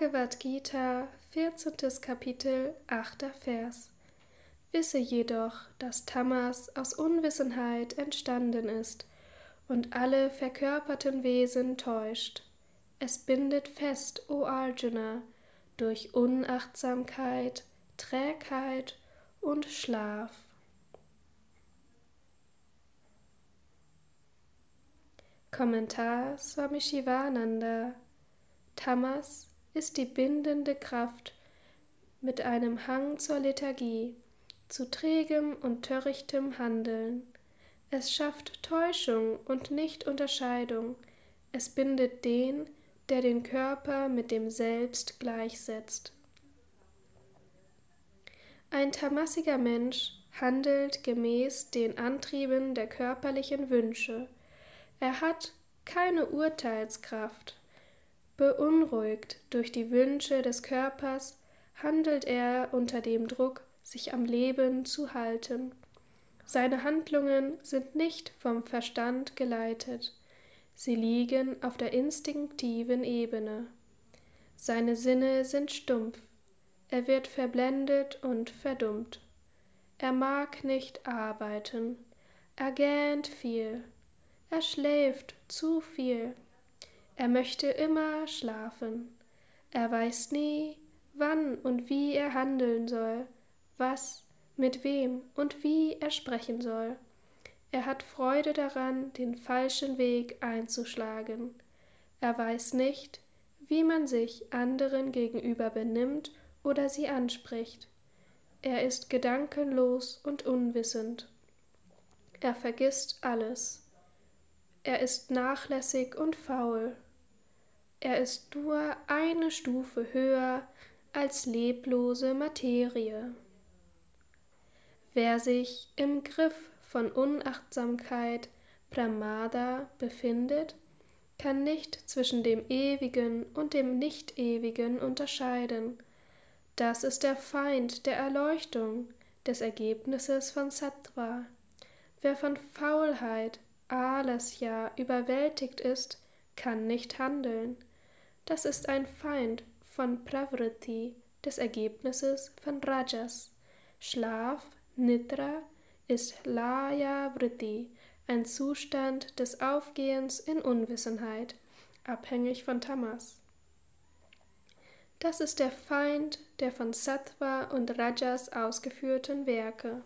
Bhagavad Gita, 14. Kapitel, 8. Vers. Wisse jedoch, dass Tamas aus Unwissenheit entstanden ist und alle verkörperten Wesen täuscht. Es bindet fest, o Arjuna, durch Unachtsamkeit, Trägheit und Schlaf. Kommentar Swami Shivananda Tamas ist die bindende Kraft mit einem Hang zur Lethargie, zu trägem und törichtem Handeln. Es schafft Täuschung und nicht Unterscheidung. Es bindet den, der den Körper mit dem Selbst gleichsetzt. Ein tamassiger Mensch handelt gemäß den Antrieben der körperlichen Wünsche. Er hat keine Urteilskraft, Beunruhigt durch die Wünsche des Körpers handelt er unter dem Druck, sich am Leben zu halten. Seine Handlungen sind nicht vom Verstand geleitet, sie liegen auf der instinktiven Ebene. Seine Sinne sind stumpf, er wird verblendet und verdummt. Er mag nicht arbeiten, er gähnt viel, er schläft zu viel. Er möchte immer schlafen. Er weiß nie, wann und wie er handeln soll, was, mit wem und wie er sprechen soll. Er hat Freude daran, den falschen Weg einzuschlagen. Er weiß nicht, wie man sich anderen gegenüber benimmt oder sie anspricht. Er ist gedankenlos und unwissend. Er vergisst alles. Er ist nachlässig und faul. Er ist nur eine Stufe höher als leblose Materie. Wer sich im Griff von Unachtsamkeit Pramada befindet, kann nicht zwischen dem Ewigen und dem Nicht-Ewigen unterscheiden. Das ist der Feind der Erleuchtung, des Ergebnisses von Sattva. Wer von Faulheit, Alasya überwältigt ist, kann nicht handeln. Das ist ein Feind von Pravriti, des Ergebnisses von Rajas. Schlaf, Nidra, ist Laya Vritti, ein Zustand des Aufgehens in Unwissenheit, abhängig von Tamas. Das ist der Feind der von Sattva und Rajas ausgeführten Werke.